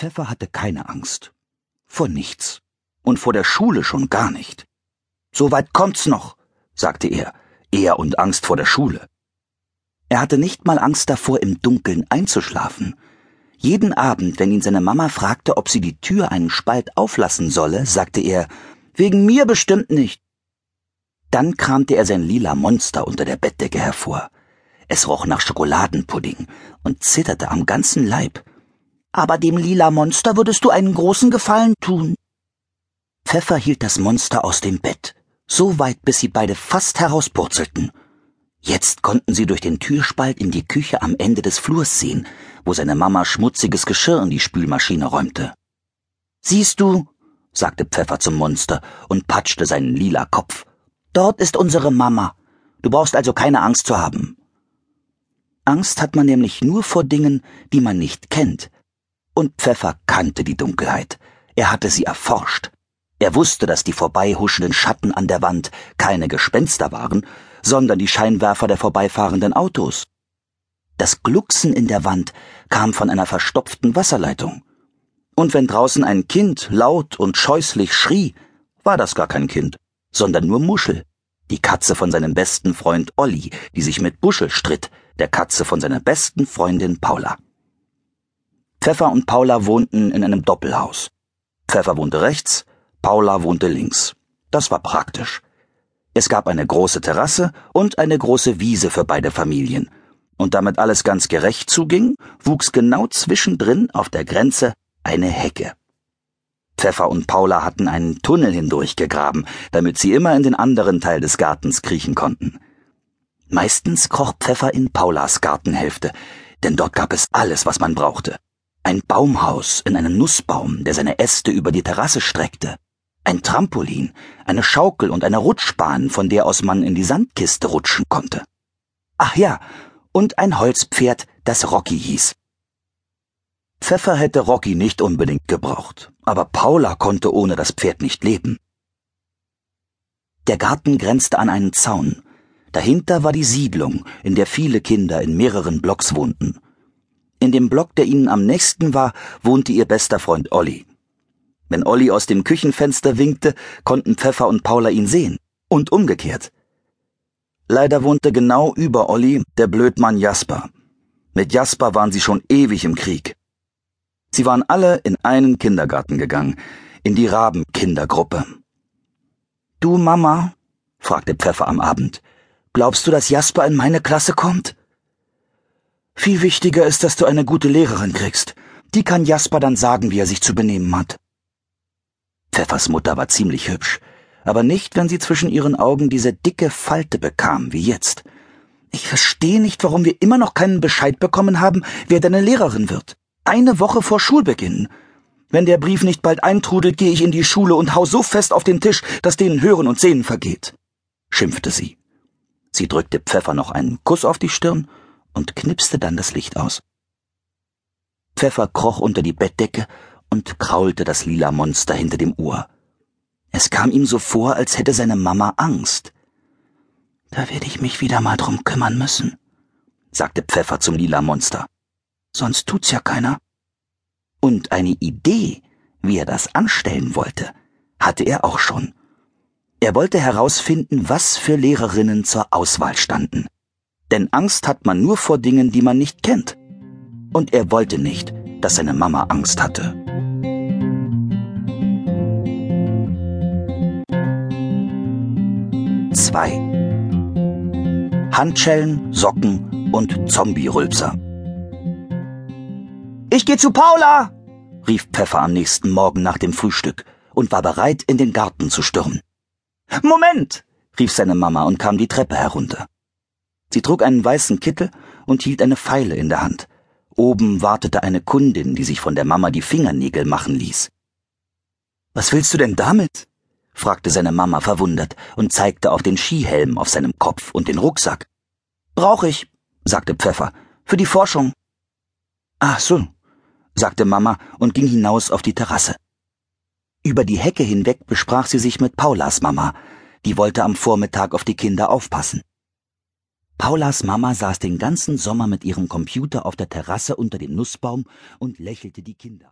Pfeffer hatte keine Angst. Vor nichts. Und vor der Schule schon gar nicht. So weit kommt's noch, sagte er, eher und Angst vor der Schule. Er hatte nicht mal Angst davor, im Dunkeln einzuschlafen. Jeden Abend, wenn ihn seine Mama fragte, ob sie die Tür einen Spalt auflassen solle, sagte er, wegen mir bestimmt nicht. Dann kramte er sein lila Monster unter der Bettdecke hervor. Es roch nach Schokoladenpudding und zitterte am ganzen Leib. Aber dem lila Monster würdest du einen großen Gefallen tun. Pfeffer hielt das Monster aus dem Bett, so weit, bis sie beide fast herauspurzelten. Jetzt konnten sie durch den Türspalt in die Küche am Ende des Flurs sehen, wo seine Mama schmutziges Geschirr in die Spülmaschine räumte. Siehst du, sagte Pfeffer zum Monster und patschte seinen lila Kopf. Dort ist unsere Mama. Du brauchst also keine Angst zu haben. Angst hat man nämlich nur vor Dingen, die man nicht kennt. Und Pfeffer kannte die Dunkelheit. Er hatte sie erforscht. Er wusste, dass die vorbeihuschenden Schatten an der Wand keine Gespenster waren, sondern die Scheinwerfer der vorbeifahrenden Autos. Das Glucksen in der Wand kam von einer verstopften Wasserleitung. Und wenn draußen ein Kind laut und scheußlich schrie, war das gar kein Kind, sondern nur Muschel, die Katze von seinem besten Freund Olli, die sich mit Buschel stritt, der Katze von seiner besten Freundin Paula. Pfeffer und Paula wohnten in einem Doppelhaus. Pfeffer wohnte rechts, Paula wohnte links. Das war praktisch. Es gab eine große Terrasse und eine große Wiese für beide Familien. Und damit alles ganz gerecht zuging, wuchs genau zwischendrin auf der Grenze eine Hecke. Pfeffer und Paula hatten einen Tunnel hindurchgegraben, damit sie immer in den anderen Teil des Gartens kriechen konnten. Meistens kroch Pfeffer in Paulas Gartenhälfte, denn dort gab es alles, was man brauchte. Ein Baumhaus in einem Nussbaum, der seine Äste über die Terrasse streckte. Ein Trampolin, eine Schaukel und eine Rutschbahn, von der aus man in die Sandkiste rutschen konnte. Ach ja, und ein Holzpferd, das Rocky hieß. Pfeffer hätte Rocky nicht unbedingt gebraucht, aber Paula konnte ohne das Pferd nicht leben. Der Garten grenzte an einen Zaun. Dahinter war die Siedlung, in der viele Kinder in mehreren Blocks wohnten. In dem Block, der ihnen am nächsten war, wohnte ihr bester Freund Olli. Wenn Olli aus dem Küchenfenster winkte, konnten Pfeffer und Paula ihn sehen. Und umgekehrt. Leider wohnte genau über Olli der Blödmann Jasper. Mit Jasper waren sie schon ewig im Krieg. Sie waren alle in einen Kindergarten gegangen, in die Rabenkindergruppe. Du Mama? fragte Pfeffer am Abend. Glaubst du, dass Jasper in meine Klasse kommt? Viel wichtiger ist, dass du eine gute Lehrerin kriegst. Die kann Jasper dann sagen, wie er sich zu benehmen hat. Pfeffers Mutter war ziemlich hübsch, aber nicht, wenn sie zwischen ihren Augen diese dicke Falte bekam, wie jetzt. Ich verstehe nicht, warum wir immer noch keinen Bescheid bekommen haben, wer deine Lehrerin wird. Eine Woche vor Schulbeginn. Wenn der Brief nicht bald eintrudelt, gehe ich in die Schule und hau so fest auf den Tisch, dass denen Hören und Sehen vergeht, schimpfte sie. Sie drückte Pfeffer noch einen Kuss auf die Stirn und knipste dann das Licht aus. Pfeffer kroch unter die Bettdecke und kraulte das lila Monster hinter dem Ohr. Es kam ihm so vor, als hätte seine Mama Angst. Da werde ich mich wieder mal drum kümmern müssen, sagte Pfeffer zum lila Monster sonst tut's ja keiner. Und eine Idee, wie er das anstellen wollte, hatte er auch schon. Er wollte herausfinden, was für Lehrerinnen zur Auswahl standen. Denn Angst hat man nur vor Dingen, die man nicht kennt. Und er wollte nicht, dass seine Mama Angst hatte. Zwei. Handschellen, Socken und Zombie-Rülpser. Ich geh zu Paula! rief Pfeffer am nächsten Morgen nach dem Frühstück und war bereit, in den Garten zu stürmen. Moment! rief seine Mama und kam die Treppe herunter. Sie trug einen weißen Kittel und hielt eine Feile in der Hand. Oben wartete eine Kundin, die sich von der Mama die Fingernägel machen ließ. Was willst du denn damit? fragte seine Mama verwundert und zeigte auf den Skihelm auf seinem Kopf und den Rucksack. Brauch ich, sagte Pfeffer, für die Forschung. Ach so, sagte Mama und ging hinaus auf die Terrasse. Über die Hecke hinweg besprach sie sich mit Paulas Mama, die wollte am Vormittag auf die Kinder aufpassen. Paulas Mama saß den ganzen Sommer mit ihrem Computer auf der Terrasse unter dem Nussbaum und lächelte die Kinder